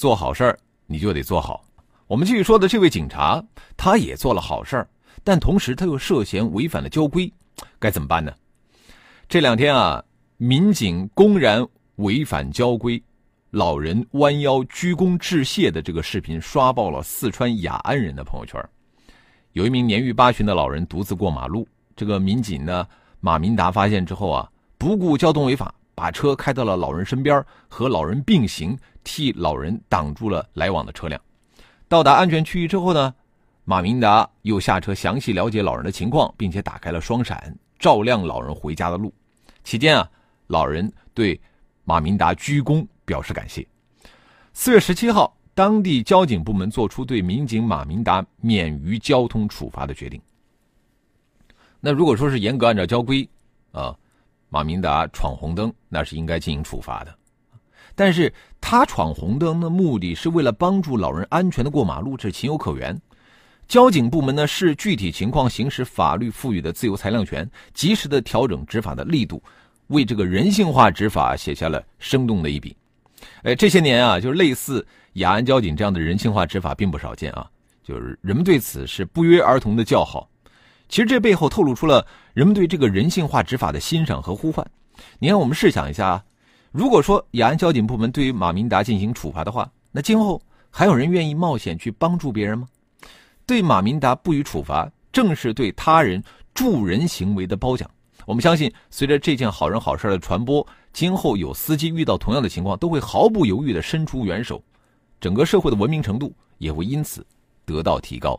做好事儿你就得做好。我们继续说的这位警察，他也做了好事儿，但同时他又涉嫌违反了交规，该怎么办呢？这两天啊，民警公然违反交规，老人弯腰鞠躬致谢的这个视频刷爆了四川雅安人的朋友圈。有一名年逾八旬的老人独自过马路，这个民警呢，马明达发现之后啊，不顾交通违法，把车开到了老人身边，和老人并行，替老人挡住了来往的车辆。到达安全区域之后呢，马明达又下车详细了解老人的情况，并且打开了双闪，照亮老人回家的路。期间啊，老人对马明达鞠躬表示感谢。四月十七号，当地交警部门作出对民警马明达免于交通处罚的决定。那如果说是严格按照交规，啊，马明达闯红灯，那是应该进行处罚的。但是他闯红灯的目的是为了帮助老人安全的过马路，这情有可原。交警部门呢视具体情况行使法律赋予的自由裁量权，及时的调整执法的力度，为这个人性化执法写下了生动的一笔。哎，这些年啊，就是类似雅安交警这样的人性化执法并不少见啊，就是人们对此是不约而同的叫好。其实这背后透露出了人们对这个人性化执法的欣赏和呼唤。你看，我们试想一下啊，如果说雅安交警部门对于马明达进行处罚的话，那今后还有人愿意冒险去帮助别人吗？对马明达不予处罚，正是对他人助人行为的褒奖。我们相信，随着这件好人好事的传播，今后有司机遇到同样的情况，都会毫不犹豫的伸出援手，整个社会的文明程度也会因此得到提高。